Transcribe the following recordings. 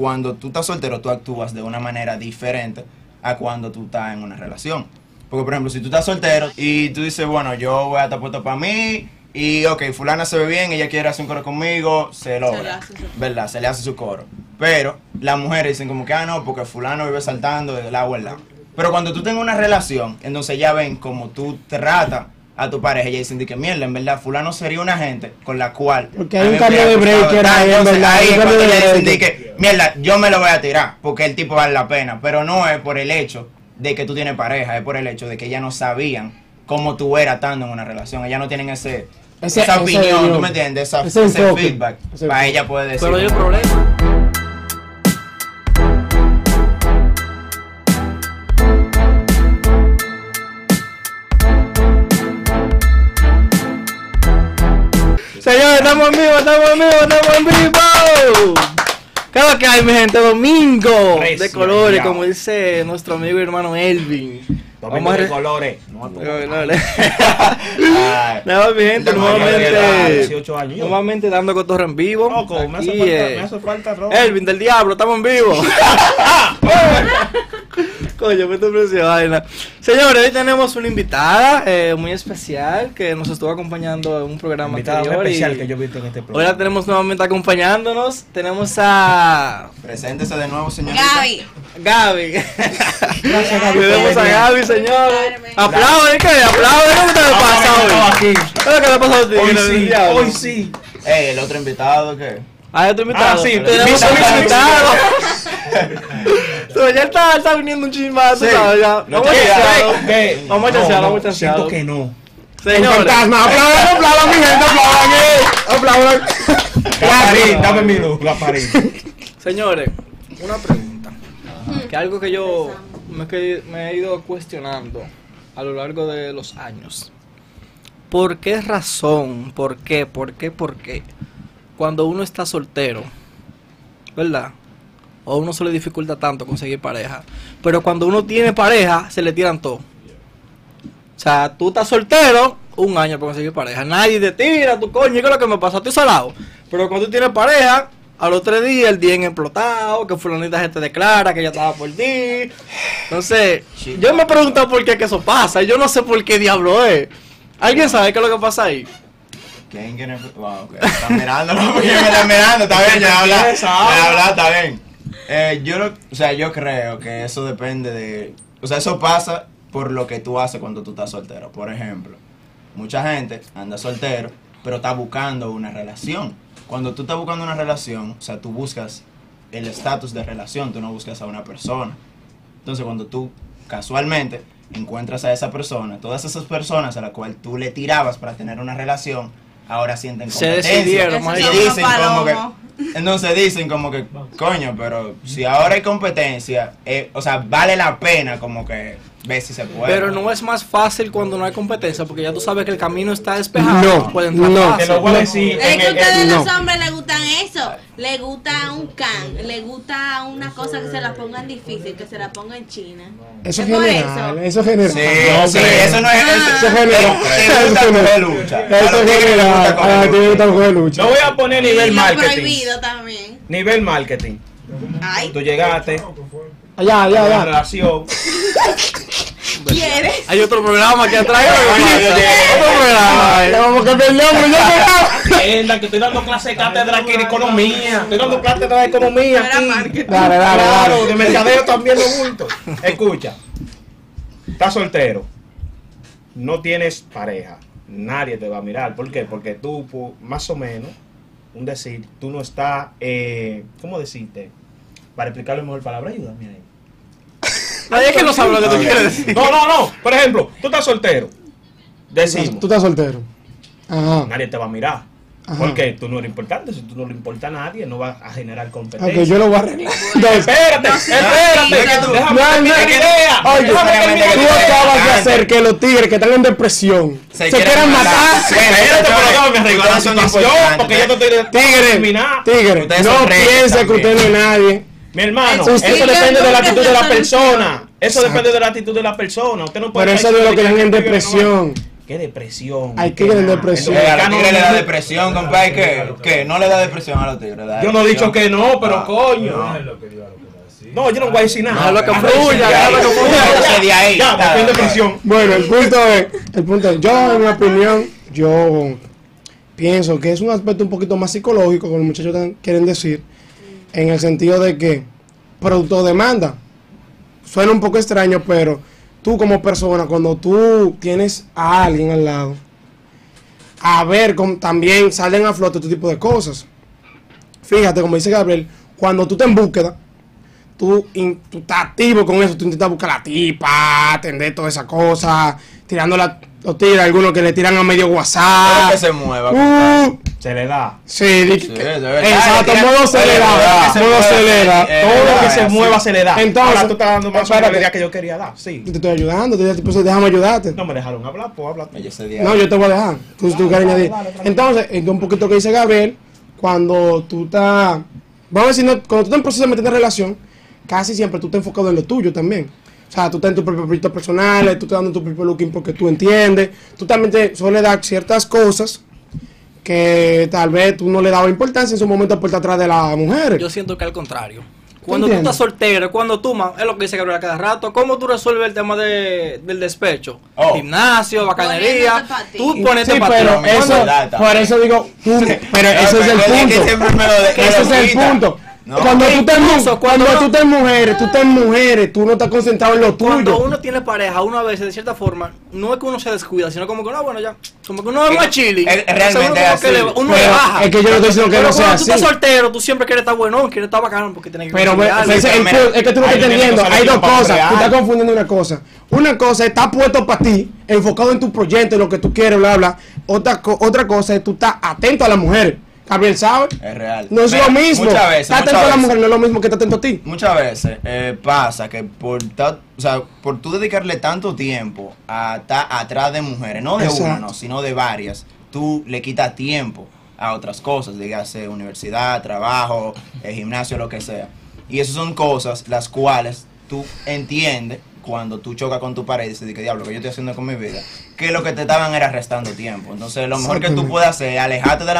cuando tú estás soltero, tú actúas de una manera diferente a cuando tú estás en una relación. Porque, por ejemplo, si tú estás soltero y tú dices, bueno, yo voy a estar puesto para mí y, ok, fulana se ve bien, ella quiere hacer un coro conmigo, se logra. hace su- ¿Verdad? Se le hace su coro. Pero las mujeres dicen como que, ah, no, porque fulano vive saltando del agua al lado. Pero cuando tú tengas una relación, entonces ya ven como tú tratas a tu pareja, ella dicen que mierda, en verdad, fulano sería una gente con la cual... Porque hay un cambio de breaker ahí, en Entonces, verdad, ahí cuando le dicen de que, mierda, yo me lo voy a tirar, porque el tipo vale la pena. Pero no es por el hecho de que tú tienes pareja, es por el hecho de que ellas no sabían cómo tú eras estando en una relación. Ellas no tienen ese... Ese- esa ese opinión. ¿tú me entiendes? Esa- Ese feedback. Ese para ella poder decir. Pero hay un problema. Estamos en vivo, estamos en vivo, estamos en vivo. Cada que hay, mi gente, domingo de colores, ya. como dice nuestro amigo y hermano Elvin. Domingo de re- colores. No, no. Ay, Nada, mi gente, nuevamente, era 18 años. nuevamente dando cotorra en vivo. Loco, me hace falta, eh, me hace falta ropa. Elvin del Diablo, estamos en vivo. Coño, te precio vaina. Señores, hoy tenemos una invitada eh, muy especial que nos estuvo acompañando en un programa Invitada muy anterior. especial y que yo he visto en este Hoy la programa. tenemos nuevamente acompañándonos. Tenemos a Preséntese de nuevo, señorita. Gaby. Gaby. Gracias, Gaby, Tenemos a. Gaby. Carmen. Aplauden, ¿qué? Aplauden, ¿qué te pasa hoy? ¿Qué es lo que le pasa a ti? Hoy sí, hoy sí. Ey, el otro invitado, ¿qué? Ah, otro invitado. Ah, sí, tenemos un invitado. Ya está, está viniendo un Sí. ¿sabes? Ya. No Vamos a. ¿Qué? Vamos a chancearlo, vamos a chancearlo. Siento que no. Señores, fantasma, aplaudan, aplaudan, mi gente, aplaudan, eh. Aplaudan. Gaparín, dame mi luz, Gaparín. señores, una pregunta. Que algo que yo me, que- me he ido cuestionando a lo largo de los años. ¿Por qué razón? ¿Por qué? ¿Por qué? ¿Por qué? Cuando uno está soltero, ¿verdad? O a uno se le dificulta tanto conseguir pareja. Pero cuando uno tiene pareja, se le tiran todo. O sea, tú estás soltero, un año para conseguir pareja. Nadie te tira, tu coño, ¿qué es lo que me pasa? Estoy salado. Pero cuando tú tienes pareja, a los tres días el día en explotado, que fulanita se te declara que ella estaba por ti. Entonces, yo me he preguntado por qué que eso pasa. Yo no sé por qué diablo es. ¿Alguien sabe qué es lo que pasa ahí? ¿Quién quiere? Wow, ok. Están mirándolo porque me están mirando, está bien, ya habla. Ya habla, está bien. Eh, yo, lo- o sea, yo creo que eso depende de. O sea, eso pasa por lo que tú haces cuando tú estás soltero. Por ejemplo, mucha gente anda soltero, pero está buscando una relación. Cuando tú estás buscando una relación, o sea, tú buscas el estatus de relación, tú no buscas a una persona. Entonces, cuando tú casualmente encuentras a esa persona, todas esas personas a las cuales tú le tirabas para tener una relación, ahora sienten Se competencia. decidieron, y dicen como que palomos. Entonces dicen como que coño pero si ahora hay competencia eh, o sea vale la pena como que ver si se puede Pero no es más fácil cuando no hay competencia, porque ya tú sabes que el camino está despejado. No, pueden entrar no. Te lo voy a decir. Es en que ustedes en- los no. hombres les gustan eso. Les gusta un can, les gusta una cosa que se la pongan difícil, que se la pongan china. Eso es general, eso es general. sí, No, sí, eso no es Ah. eso, Eso es general. te gusta coger lucha Eso es general. coger A ti te lucha. gusta coger lucha. Yo voy a poner nivel marketing. prohibido también. Nivel marketing. Ay, Tú llegaste, Allá, allá, una allá. relación. ¿quieres? Hay otro programa que atrae. Otro programa. eh. Le vamos a cambiar el nombre, ya que estoy dando clase de cátedra aquí de economía. Estoy dando cátedra de economía aquí. marketing. Dale, dale, Claro, de mercadeo también lo bulto. Escucha, estás soltero, no tienes pareja, nadie te va a mirar. ¿Por qué? Porque tú, más o menos, un decir, tú no estás, eh, ¿cómo decirte? Para explicarlo en mejor palabra, ayúdame ahí. Nadie es que no sabe lo que tú quieres decir. No, no, no. Por ejemplo, tú estás soltero. Decimos, Tú estás soltero. Ajá. nadie te va a mirar. Ajá. Porque tú no eres importante. Si tú no le importa a nadie, no vas a generar competencia. Ok, yo lo voy a arreglar. Espérate, espérate. tú- Déjame No, no, idea. Oye, tú acabas de hacer que los tigres que están en depresión se, quieran matar. Sí, Espérate, pero déjame arreglar la situación. Porque yo te estoy de Tigre, tigre, no piense que usted no es nadie. Mi hermano, Eso eso, sí, depende de la actitud de la persona. Eso Exacto. depende de la actitud de la persona. Usted no puede Pero eso decir de lo que que están en depresión. qué depresión. Hay tigres en depresión. A los tigres le da depresión, compadre. ¿Qué? ¿Qué? No le da depresión a los tigres. Yo no he dicho que no, pero Ah, coño. no. Yo no voy a decir nada. No, lo que fluya, de que de ahí, Ya, depresión. Bueno, el punto es, el punto es, yo en mi opinión, yo pienso que es un aspecto un poquito más psicológico, como los muchachos tan- quieren decir, en el sentido de que producto demanda. Suena un poco extraño, pero tú como persona, cuando tú tienes a alguien al lado, a ver, cómo también salen a flote este tipo de cosas. Fíjate, como dice Gabriel, cuando tú te en búsqueda, tú, in- tú estás activo con eso, tú intentas buscar la tipa, atender toda esa cosa, tirando la, los tigres, algunos que le tiran a medio Pero WhatsApp. que se mueva. Uh, Se le da. sí, Sí, que- de verdad, exacto, modo se le da, modo se le da. Todo lo que se mueva se le da. Entonces, Ahora tú estás dando más espérate. la idea que yo quería dar. Sí. Te estoy ayudando, te pues, déjame ayudarte. No me dejaron hablar, pues habla No, yo te voy a dejar. Tú, tú quieres añadir. Entonces, es un poquito que dice Gabriel, cuando tú estás, vamos a decir, cuando tú estás en proceso de meter en relación, casi siempre tú estás enfocado en lo tuyo también. O sea, tú estás en tus propios proyectos personales, tú estás dando tu propio looking porque tú entiendes. Tú también te suele dar ciertas cosas que tal vez tú no le dabas importancia en su momento por estar atrás de las mujeres. Yo siento que al contrario. Cuando tú entiendes? estás soltero, cuando tú, es lo que dice Gabriel cada rato, ¿cómo tú resuelves el tema de, del despecho? Oh. Gimnasio, bacanería, tú Sí, ponete para pero eso, por eso digo, tú, pero ese es el punto. Ese es el punto. No. Cuando tú te Incluso cuando cuando tú te mujeres, tú te mujeres, tú no estás concentrado en lo Cuando tuyo. uno tiene pareja, uno a veces, de cierta forma, no es que uno se descuida, sino como que, no, bueno, ya, como que uno es Es- más chilling. es- realmente uno es que así. le- uno le baja. es que yo no estoy diciendo que Pero no sea cuando tú estás así. soltero, tú siempre quieres estar bueno, quieres estar bacano, porque tienes que Pero conseguir ve- algo. ese es, el es que tú no hay estás entendiendo. Hay dos cosas. Tú estás confundiendo una cosa. Una cosa es estar puesto para ti, enfocado en tu proyecto, en lo que tú quieres, bla, bla. Otra, otra cosa es tú estás atento a las mujeres. Gabriel sabe. Es real. No es Mira, lo mismo. Muchas veces. estar atento a la mujer no es lo mismo que estar atento a ti. Muchas veces eh, pasa que por ta- o sea, por tú dedicarle tanto tiempo a estar atrás de mujeres, no de una, no, sino de varias, tú le quitas tiempo a otras cosas, dígase universidad, trabajo, eh, gimnasio, lo que sea. Y esas son cosas las cuales tú entiendes cuando tú chocas con tu pared y dices, ¿qué diablo que yo estoy haciendo con mi vida? Que lo que te estaban era restando tiempo. Entonces, lo mejor que tú puedes hacer es alejarte de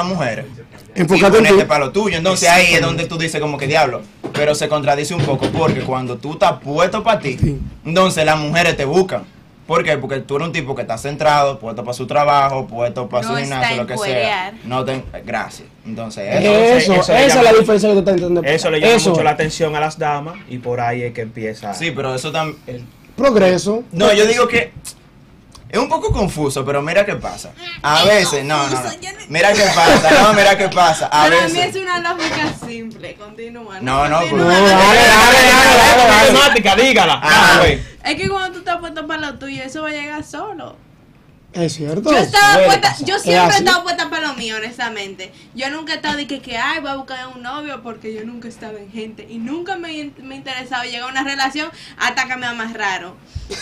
Enfocarte en y ponerte para lo tuyo. Entonces ahí es donde tú dices como que diablo. Pero se contradice un poco porque cuando tú estás puesto para ti, entonces las mujeres te buscan. ¿Por qué? Porque tú eres un tipo que está centrado, puesto para su trabajo, puesto para No su gimnasio, lo que sea. No te, gracias. Entonces, Eso, eso. eso esa es llama- la diferencia que tú estás entendiendo. Eso le llama mucho la atención a las damas y por ahí es que empieza. Sí, pero eso también. Progreso. No, yo digo que es un poco confuso, pero mira qué pasa. A veces, no, no, Mira qué pasa, no, mira qué pasa. A Para mí veces. es una lógica simple. Continúa. No, no, pues- No, dale, dale, dale, dale, dígala. Ah, Ah. Es que cuando tú estás puesto para lo tuyo, eso va a llegar solo. Es cierto. Yo estaba puesta, yo siempre he estado puesta para lo mío, honestamente. Yo nunca he estado de que, que ay, voy a buscar un novio porque yo nunca estaba en gente. Y nunca me, me ha interesado llegar a una relación hasta que me amarraron.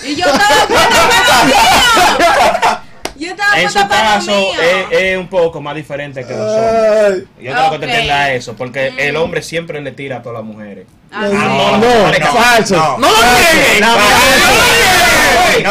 Y yo estaba puesta para lo mío. Yo estaba En su puesta para lo caso mío. es, es un poco más diferente que los hombres. Yo creo que te Ok. entiendas eso, porque Mm. el hombre siempre le tira a todas las mujeres. Ah, no, sí. no, falso. no. ¡No lo nieguen! No,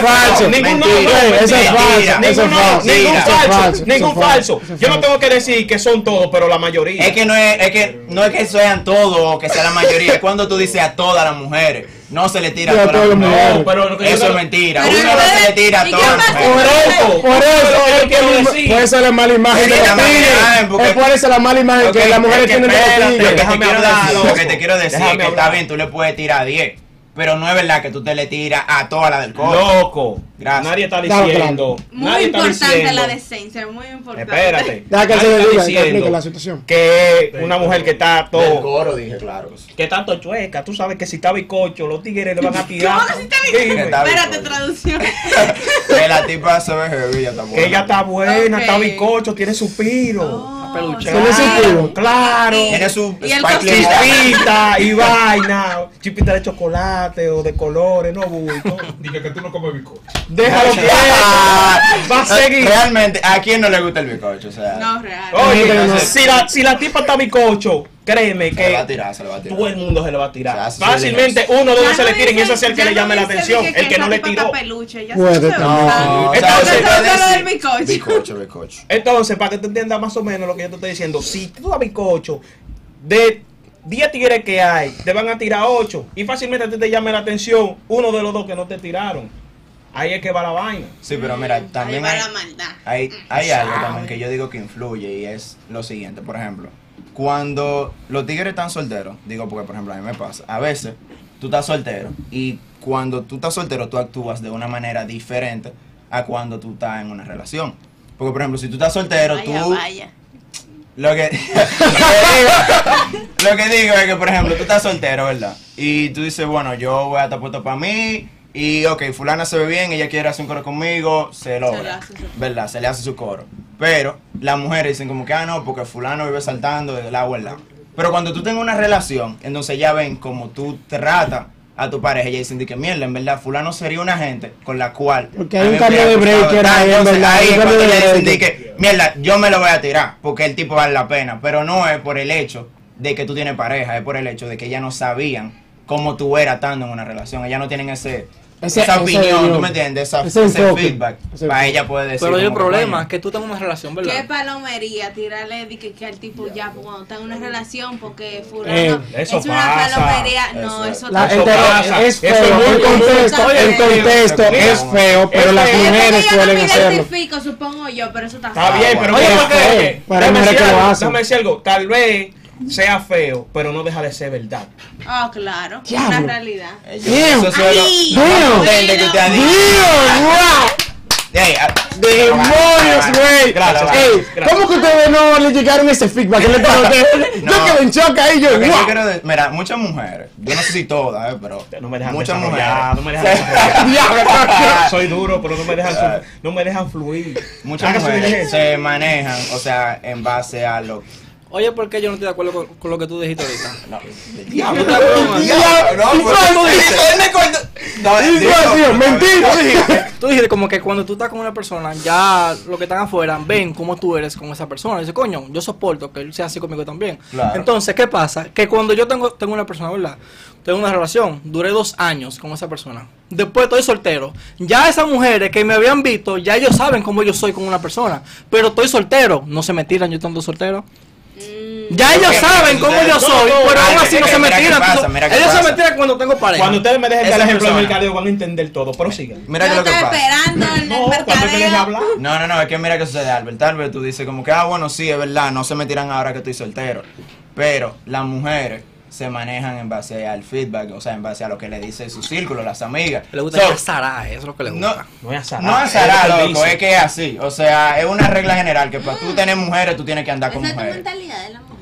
Falso. Ningún eso es falso, Ningún falso. ningún falso, Yo no tengo que decir que son todos, pero la mayoría. Es que no es, es que no es que sean todos o que sea la mayoría, es cuando tú dices a todas las mujeres, no se le tira a todas las mujeres. pero Eso no- es mentira, Pero uno no se le tira a ¿y todas las mujeres. Por eso, Por eso yo es quiero que decir. puede ser la mala imagen de los tigres. por eso la mala imagen que las mujeres tienen de los tigres. Déjame hablar, lo que te quiero decir Déjame es que está bien, tú le puedes tirar a 10, pero no es verdad que tú te le tiras a todas las del coche. Loco, Gracias. nadie está diciendo. Muy nadie está importante diciendo. la decencia, muy importante. Espérate. Deja que se nadie le está diga, que diciendo explique la situación. Que una mujer que está Del todo. coro dije, claro. Que tanto chueca, tú sabes que si está bicocho, los tigres le van a tirar. ¿Cómo que si está bicocho? Dime. Está Espérate, traducción. Que la tipa se ve heavy, ya está buena. Ella está buena, está bicocho, tiene suspiro. Oh. Peluche. ¿Tiene sentido? Claro. Tiene su Y el y vaina. Chipita de chocolate o de colores, no bulto. Dije que tú no comes bizcocho. Déjalo quieto. Va a seguir. Realmente, ¿a quién no le gusta el bizcocho? O sea, No, real. Oye, No, no, no. si la, si la tipa está bicocho créeme Se le va a que tirar, se le va a tirar. todo el mundo se le va a tirar. hace su Fácilmente uno de Ya ellos se le tiren y ese es el que le llame la atención, que el que no le tiró. peluche, ya Puede usa. No, Entonces, o sea, bizcocho. Bizcocho, bizcocho. Entonces, para que tú entiendas más o menos lo que yo te estoy diciendo, si tú das bizcocho, de 10 tigres que hay, te van a tirar 8 y fácilmente a ti te llame la atención uno de los dos que no te tiraron. Ahí es que va la vaina. Sí, pero mira, Ahí también va hay, la maldad. hay, hay algo también que yo digo que influye y es lo siguiente. Por ejemplo, cuando los tigres están solteros, digo porque por ejemplo a mí me pasa, a veces tú estás soltero y cuando tú estás soltero tú actúas de una manera diferente a cuando tú estás en una relación. Porque por ejemplo, si tú estás soltero, Vaya, tú vaya. Lo que, lo, que digo, lo que digo es que, por ejemplo, tú estás soltero, ¿verdad? Y tú dices, bueno, yo voy a estar puesto para mí. Y, ok, fulana se ve bien, ella quiere hacer un coro conmigo, se le logra. hace su- ¿Verdad? Se le hace su coro. Pero las mujeres dicen como que, ah, no, porque fulano vive saltando del agua al lado. Pero cuando tú tengas una relación, entonces ya ven como tú tratas a tu pareja, ella dicen que mierda, en verdad, fulano sería una gente con la cual... Porque hay un cambio de breaker ahí, en verdad, ahí cuando ella dicen que, mierda, yo me lo voy a tirar, porque el tipo vale la pena, pero no es por el hecho de que tú tienes pareja, es por el hecho de que ellas no sabían cómo tú eras estando en una relación, ellas no tienen ese, Ese- esa ese opinión, guion. ¿tú me entiendes? Esa- Ese ese, feedback, Ese para ella puede decir. Pero hay un problema, coño, que tú tengas una relación, Qué ¿verdad? palomería tirarle de que, que al tipo ya pues, cuando está en una relación porque fulano Eh, eso es una pasa. palomería. No, Eso- eso La- Eso pasa. es Eso feo, es muy el contexto, el contexto es feo, pero es las feo. mujeres yo suelen no me hacerlo. identifico, supongo yo, pero eso está Está feo. bien, pero Oye, ¿por qué? déjame decir algo. Tal vez sea feo, pero no deja de ser verdad. Ah, claro, Diablo. una realidad. eso. Ey, ah, ¡Demonios, güey! Gracias. ¿cómo que ustedes no le llegaron ese feedback? ¿Qué le pasó a ustedes? No. Yo quedé en shock ahí, yo, de- mira, muchas mujeres, yo no sé si todas, eh, pero No me dejan muchas mujeres, no me dejan. Soy duro, pero no me dejan, no me dejan fluir. muchas mujeres se manejan, o sea, en base a lo Oye, ¿por qué yo no estoy de acuerdo con, con lo que tú dijiste ahorita? no, ¿No? Diablo, no, ¿y pues, contó- no, ¿Y digo, cuál, tío? no, Mentira. Tú dijiste, tú dijiste como que cuando tú estás con una persona, ya los que están afuera ven cómo tú eres con esa persona. Dice, coño, yo soporto que él sea así conmigo también. Claro. Entonces, ¿qué pasa? Que cuando yo tengo, tengo una persona, ¿verdad? Tengo una relación, duré dos años con esa persona. Después estoy soltero. Ya esas mujeres que me habían visto, ya ellos saben cómo yo soy con una persona. Pero estoy soltero. No se me tiran yo estando soltero. Ya ellos saben cómo yo no, soy, no, pero ah, aún así no se me tiran. ellos se me tiran cuando tengo pareja. Cuando ustedes me dejen dar el ejemplo del mercadeo, van a entender todo. Pero sigan. Mira que lo que pasa. esperando en el No, mercadeo. No, no, no, es que mira que sucede, Albert. Albert, tú dices como que, ah, bueno, sí, es verdad, no se me tiran ahora que estoy soltero. Pero las mujeres se manejan en base al feedback, o sea, en base a lo que le dice su círculo, las amigas. Le gusta So, azará, eso es lo que le no, gusta. No es azar. no es azará, loco, es que es así. O sea, es una regla general que para tú tener mujeres, tú tienes que andar con mujeres. mentalidad de la mujer.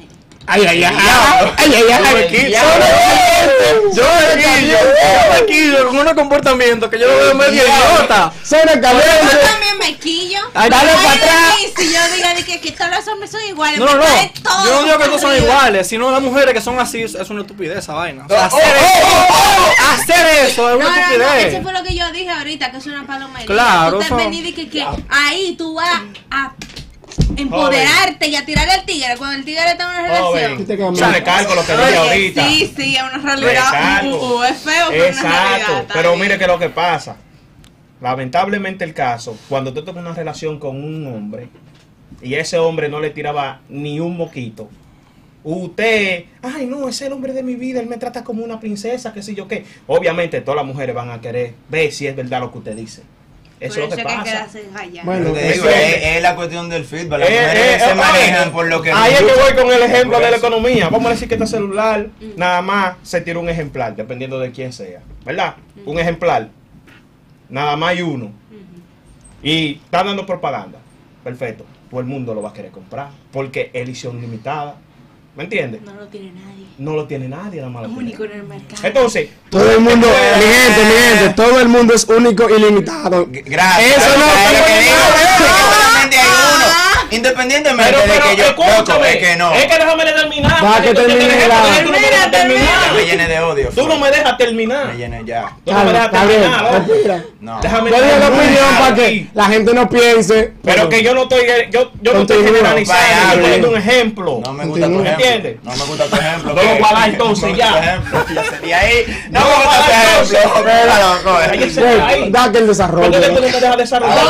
Ay, ay, ay. Ay, ay, ay. Aquí. Yo aquí, yo, yo aquí, yo con un comportamiento que yo lo veo medio idiota. Yo caliente. también me quillo. Ay, dale Ay, pa' de atrás. Si yo diga de que, que todos los hombres son iguales, No, no, Yo no digo que todos son iguales, sino las mujeres que son así es una estupidez esa vaina. Oh, hacer, oh, eso, oh, hacer eso es No, una no, no, estupidez. eso fue lo que yo dije ahorita, que es una palomería. Claro, Tú te venís de que, que ahí tú vas a empoderarte y a tirar al tigre cuando el tigre está en una Joven, relación. quedas yo lo que dije ahorita. Sí, sí, es una realidad. Uh, uh, es feo, pero es una realidad. Exacto. Pero mire que lo que pasa. Lamentablemente el caso, cuando tú tienes una relación con un hombre y ese hombre no le tiraba ni un moquito, usted, ay no, es el hombre de mi vida, él me trata como una princesa, qué sé yo qué. Obviamente todas las mujeres van a querer ver si es verdad lo que usted dice. Eso es lo que pasa. Bueno, que digo, es- la cuestión del feedback. Las Eh, mujeres eh, se eh, manejan por lo que. Ahí es que voy con el ejemplo de la economía. Vamos a decir que este celular nada más se tira un ejemplar, dependiendo de quién sea. ¿Verdad? Un ejemplar. Nada más hay uno. Y están dando propaganda. Perfecto. Todo el mundo lo va a querer comprar. Porque es edición limitada. ¿Me entiendes? No lo tiene nadie. No lo tiene nadie, nada más Es único en el mercado. Entonces, Todo el mundo, Eh, mi gente, mi gente, todo el mundo es único y limitado. Gracias. Eso no Independientemente pero, de que yo. escúchame, es que no. Es que déjame terminar. Va, que tú tienes termine ejemplo, la- tú no me dejas terminar. Me llené de odio. Tú no me dejas terminar. Me llené ya. Tú no me dejas terminar. No. Déjame Yo digo la terminar opinión para que la gente no piense. Pero que yo no estoy, yo, yo no estoy generalizando, estoy poniendo un ejemplo. No me gusta tu ejemplo. ¿Entiendes? No me gusta tu ejemplo. No lo guardas entonces, ya. de ahí. No No me gusta tu ejemplo. da que el desarrollo. ¿Por qué tú no me dejas desarrollar? No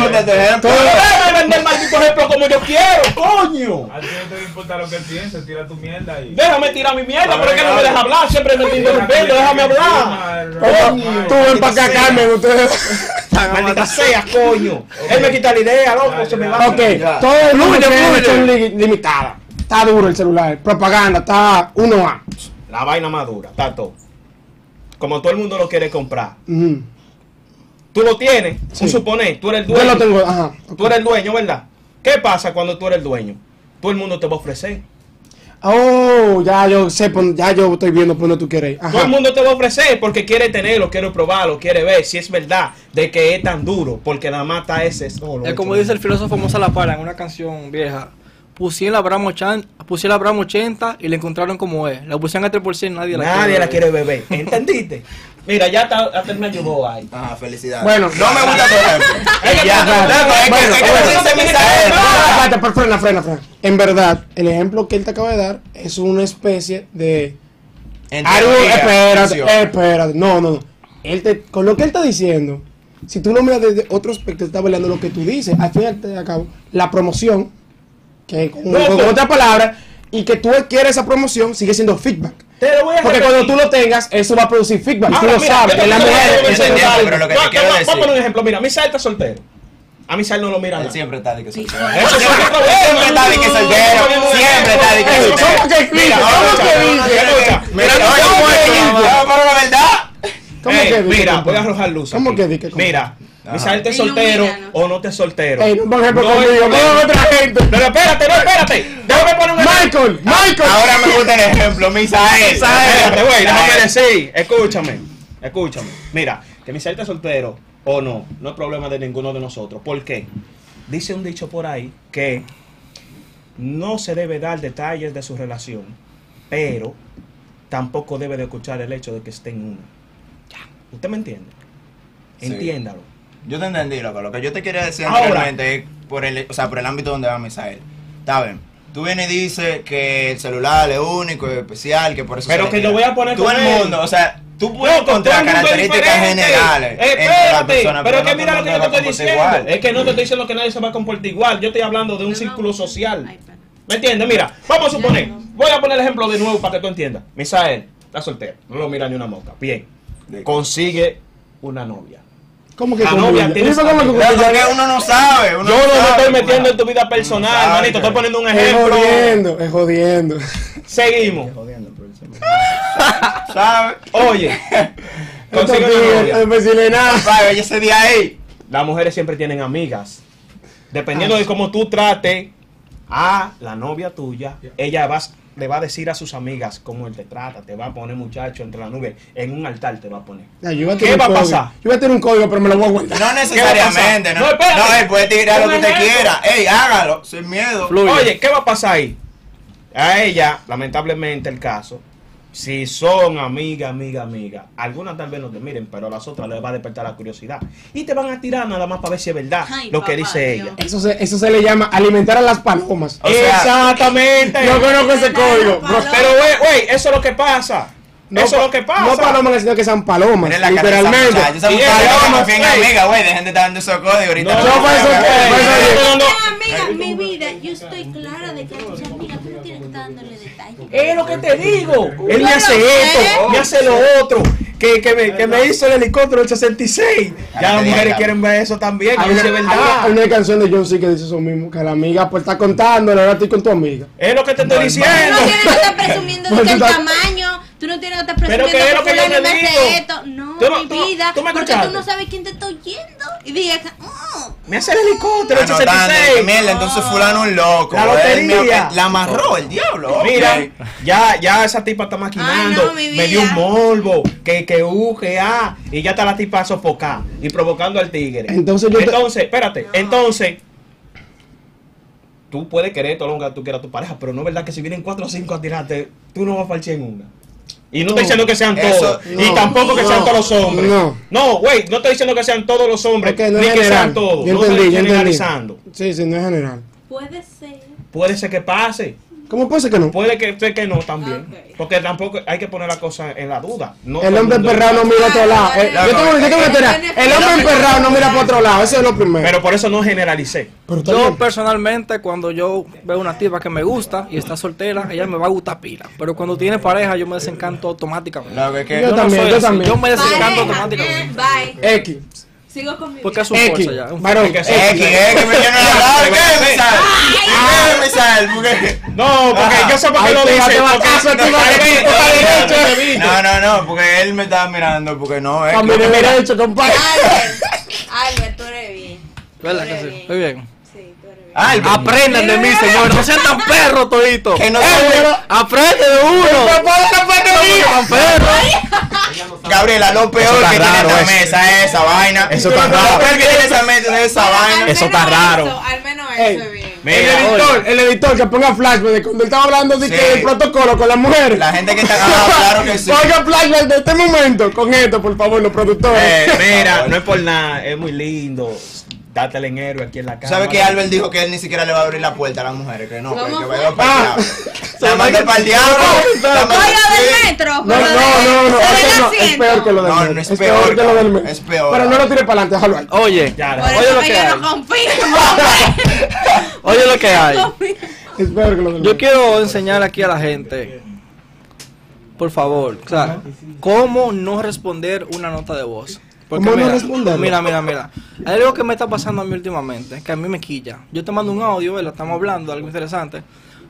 No tu ejemplo. todo- Déjame vender maldito ejemplo como yo quiero, coño. A ti no te importa lo que él piense, tira tu mierda ahí. Déjame tirar mi mierda, Pero es que no me venga. deja hablar, siempre me estoy interrumpiendo, déjame hablar. Oye, Tú ven para acá, Carmen, ustedes. Maldita sea, coño. Él me quita la idea, loco, se me va. Ok, todo el mundo limitada. Está duro el celular. Propaganda, está 1A. La vaina madura, está todo. Como todo el mundo lo quiere comprar. Tú lo tienes, Sí. tú supones, tú eres el Yo dueño. lo tengo, ajá. Tú eres el dueño, ¿verdad? ¿Qué pasa cuando tú eres el dueño? Todo el mundo te va a ofrecer. Oh, ya yo sé, por- ya yo estoy viendo por donde tú quieres. Ajá. Todo el mundo te va a ofrecer porque quiere tenerlo, quiere probarlo, quiere ver si es verdad de que es tan duro, porque nada más está ese solo. Es como dice el filósofo Moza La Para en una canción vieja. Pusieron la Bramo 80, pusieron la Bramo 80 y la encontraron como es. La pusieron a 3%, nadie la Nadie la ver. quiere beber, ¿entendiste? Mira, ya está, hasta me ayudó ahí. Ajá, felicidades. Bueno. no me gusta tu ejemplo. Es que Ya, Ah, frena, frena, frena. En verdad, el ejemplo que él te acaba de dar es una especie de. Algo, espérate, espérate. No, no, no. Él te, con lo que él está diciendo, si tú lo miras desde otro aspecto, está hablando lo que tú dices. Al fin y al cabo, la promoción, que con, No, con pero- otra palabra, y que tú adquieres esa promoción, sigue siendo feedback. Te lo voy a Porque repetir. cuando tú lo tengas, eso va a producir feedback. tú lo mira, sabes. En la mujer. eso es pero lo que te quiero a- Voy a decir- poner un ejemplo. Mira, está soltero. A Misael no lo mira Él siempre está de que soltero. Eso es otro problema. Siempre está de que soltero. Siempre está de que soltero. ¿Cómo Ey, que mira, voy a arrojar luz. ¿Cómo aquí. que compa? Mira. Misael está soltero o no te soltero. Ey, no, por ejemplo, No conmigo, problema. otra gente. Pero espérate, no, espérate. Déjame poner un ejemplo. Michael, Michael. Ahora me gusta el ejemplo, Misael. Espérate, güey, déjame Misael. decir. Escúchame, escúchame. Mira, que Misael está soltero o no, no es problema de ninguno de nosotros. ¿Por qué? Dice un dicho por ahí que no se debe dar detalles de su relación, pero tampoco debe de escuchar el hecho de que esté en una. ¿Usted me entiende? Sí. Entiéndalo. Yo te entendí, loco. Lo que yo te quería decir anteriormente es por el, o sea, por el ámbito donde va Misael. Está bien. Tú vienes y dices que el celular es único, es especial, que por eso Pero que le yo voy a poner Todo el mundo, o sea, tú puedes todo encontrar características generales espérate, personas, pero es que no mira lo que yo te estoy diciendo. igual. Es que no te estoy diciendo que nadie se va a comportar igual. Yo estoy hablando de un No, no. círculo social. ¿Me entiendes? Mira, vamos a suponer. No, no. Voy a poner el ejemplo de nuevo para que tú entiendas. Misael está soltero. No lo mira ni una mosca. Bien. Consigue una novia. ¿Cómo que La novia tiene que uno no sabe. Uno Yo no me sabe, estoy metiendo en tu vida personal, sabe, manito. Estoy poniendo un Es ejemplo. jodiendo, es jodiendo. Seguimos. Jodiendo, pero él siempre- ¿Sabe? Oye, consigue una novia. no me decirle nada. Yo ese día ahí. Las mujeres siempre tienen amigas. Dependiendo de cómo tú trates a la novia tuya, ella vas, le va a decir a sus amigas cómo él te trata. Te va a poner muchacho entre la nube. En un altar te va a poner. Yo a ¿Qué va a pasar? Yo voy a tener un código, pero me lo voy a guardar. No necesariamente, no. No, él puede tirar lo que usted quiera. Ey, hágalo, sin miedo. Fluye. Oye, ¿qué va a pasar ahí? A ella, lamentablemente el caso, si son amiga, amiga, amiga, algunas tal vez no te miren, pero a las otras les va a despertar la curiosidad. Y te van a tirar nada más para ver si es verdad Ay, lo que papá dice Dios. ella. Eso se, eso se le llama alimentar a las palomas. O sea, Exactamente. Yo conozco ese código. Pero, güey, güey, eso es lo que pasa. eso es lo que pasa. No palomas, sino que sean palomas. Literalmente. muchacha. Esa Y muchacha ella, que vamos, confía en ey. amiga, güey. Dejen de estar dando esos códigos ahorita. No, Yo no, no, Amiga, mi vida, yo estoy clara de que a tus amigas tú no tienes que estar dándole. Es lo que te digo. Él me hace esto, me hace lo otro. Que, que, me, que me hizo el helicóptero del 66. Ya las mujeres quieren ver eso también. Hay Que una, verdad. hay una canción de John C que dice eso mismo, que la amiga pues está contando, ahora estoy con tu amiga. Es lo que te estoy No, Tú diciendo. no tienes que estar presumiendo de que el tamaño, tú no tienes que estar presumiendo que fulano me hace esto. No, mi vida, tú me porque tú no sabes quién te está oyendo. Y digas, Me hace el helicóptero del Anotando, que 66. mierda, entonces fulano un loco. La me- lotería. La amarró el diablo. Mira, ya, ya esa tipa está maquinando. Ay, no, mi me dio un morbo. Que, que U, que A. Y ya está la tipa sofocada. Y provocando al tigre. Entonces yo te- Entonces, espérate. Entonces, tú puedes querer todo lo que tú quieras a tu pareja, pero no es verdad que si vienen cuatro o cinco a tirarte, tú no vas a falchar en una. Y no, estoy diciendo que sean Eso- todos. y no, tampoco que sean no, todos los hombres. no. No, güey, no estoy diciendo que sean todos los hombres. No ni es que sean todos. Yo no entendí, estoy yo entendí. generalizando. Sí, sí, no es general. Puede ser. Puede ser que pase. ¿Cómo puede ser que no? Puede que ser que no también. Ok. Porque tampoco hay que poner la cosa en la duda. No El hombre emperrado no mira a otro lado. Claro, Eh, yo tengo, yo tengo. El hombre emperrado no mira para otro lado. Eso es lo primero. Pero por eso no generalicé. Pero Yo bien. personalmente cuando yo veo una tipa que me gusta y está soltera, ella me va a gustar pila. Pero cuando tiene pareja yo me desencanto automáticamente. Lo que- que- Yo también, yo así, también. Yo me desencanto Pareja. automáticamente. Bye. X. Sigo con mi Porque es un X. fuerza ya. Varón. X. X, X, me lleno de hablar. ¿Qué, Misael? ¿Qué, Misael? Porque- No, porque Ajá. yo sé por qué lo dice. a porque- a a. No, no, no, porque él me estaba mirando, porque no, es A mi derecho, compadre. Albert. Tú eres bien. ¿Verdad que sí? Estoy bien. Albert. Aprendan de mí, señores. No sean tan perros toditos. Que no Eh, Aprende de uno. No sean perros. Gabriela, lo peor que tiene raro, esta eso. mesa es esa vaina. Eso está Lo raro. peor que tiene esa mesa es esa vaina. Eso está raro. al menos eso es bien. El Mira, editor, el editor que ponga flashback de cuando él estaba hablando de Sí. que el protocolo con las mujeres. la gente que está ah, claro que sí. Ponga flashback de este momento con esto, por favor, los productores. Eh, mira, no es por nada, es muy lindo. Dátele en héroe aquí en la casa. ¿Sabes que Albert dijo que él ni siquiera le va a abrir la puerta a las mujeres? Que no, que, ¿Cómo que vaya para el Ah. diablo. La manda para el diablo. del metro. No, no, no, no, es peor que lo del metro. no es es peor, que lo del metro. es peor. Pero no lo tire para adelante, déjalo ahí. Oye, oye, lo que yo hay. oye lo que hay. Es peor que lo del Yo metro. quiero enseñar aquí a la gente, por favor, o sea, cómo no responder una nota de voz. Porque ¿Cómo no mira, responderlo? Mira, mira, mira. Hay algo que me está pasando a mí últimamente, que a mí me quilla. Yo te mando un audio, ¿verdad? Estamos hablando de algo interesante.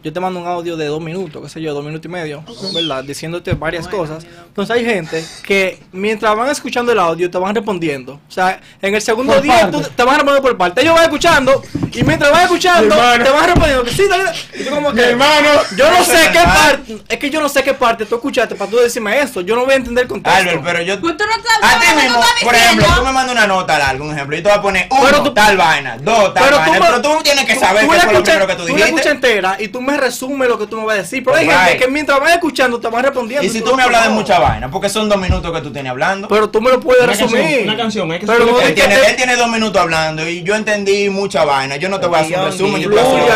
Yo te mando un audio de dos minutos, qué sé yo, dos minutos y medio, ¿verdad? Diciéndote varias cosas. Entonces hay gente que mientras van escuchando el audio te van respondiendo. O sea, en el segundo Por día tú te van respondiendo por parte. Ellos van escuchando y mientras van escuchando te van respondiendo que sí, dale, tú como Mi que, hermano. yo no sé qué parte, es que yo no sé qué parte tú escuchaste para tú decirme eso. Yo no voy a entender el contexto. Albert, pero yo. Pues tú no sabes A ti tú mismo, por ejemplo, tú me mandas una nota larga, un ejemplo, y te voy a poner uno, Pero tú- tal vaina, dos, tal pero vaina, me- pero tú tienes que saber tú qué fue lo primero que tú Tú la escuchas dijiste. entera y tú me resumes lo que tú me vas a decir. Pero hay Right. gente que mientras van escuchando te van respondiendo. Y si tú me hablas de mucha vaina, porque son dos minutos que tú tienes hablando. Pero tú me lo puedes Una canción, resumir. una canción, hay que Pero Él tiene, te- él tiene dos minutos hablando y yo entendí mucha vaina. Yo no te voy a hacer un resumen, yo te voy a hacer Fluye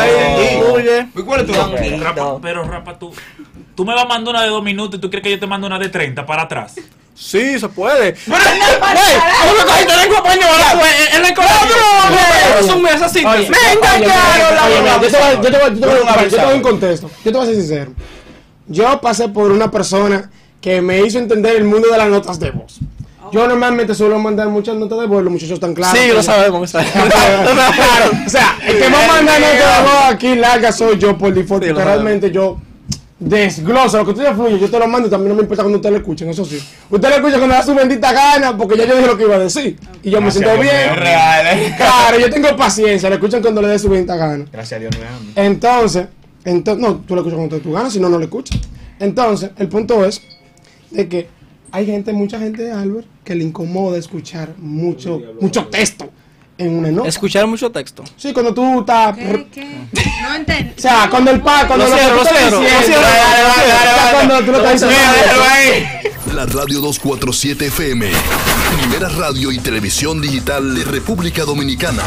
ahí, lo fluye. ¿Y cuál es tu nombre? Pero Rapa, tú, tú me vas a mandar una de dos minutos y tú crees que yo te mando una de 30 para atrás. Sí, se puede. Pero tú me cogiste güey, en el colegio. Oye, oye, oye, mira, yo te voy- a un contexto. Yo te voy a ser sincero. Yo pasé por una persona que me hizo entender el mundo de las notas de voz. Yo normalmente suelo mandar muchas notas de voz, los muchachos están claros. Sí, lo sabemos. claro, o sea, el que más manda notas de voz aquí larga soy yo por default, realmente yo desgloso lo que usted fluye, yo te lo mando y también no me importa cuando usted lo escuchen, eso sí. Usted lo escucha cuando da su bendita gana, porque ya yo dije lo que iba a decir. Y yo me siento bien. Real, ¿eh? Claro, yo tengo paciencia, lo escuchan cuando le dé su bendita gana. Gracias a Dios es hambre. Entonces, entonces, no, tú lo escuchas cuando tú ganas, si no, no lo escuchas. Entonces, el punto es de que hay gente, mucha gente, Albert, que le incomoda escuchar mucho, mucho texto en una nota. Escuchar mucho texto. Sí, cuando tú estás... ¿Qué? ¿Qué? No entendí. O sea, cuando el pa, cuando Lo cierro, lo cierro, cuando tú lo estás diciendo-. La Radio 247 FM, primera radio y televisión digital de República Dominicana.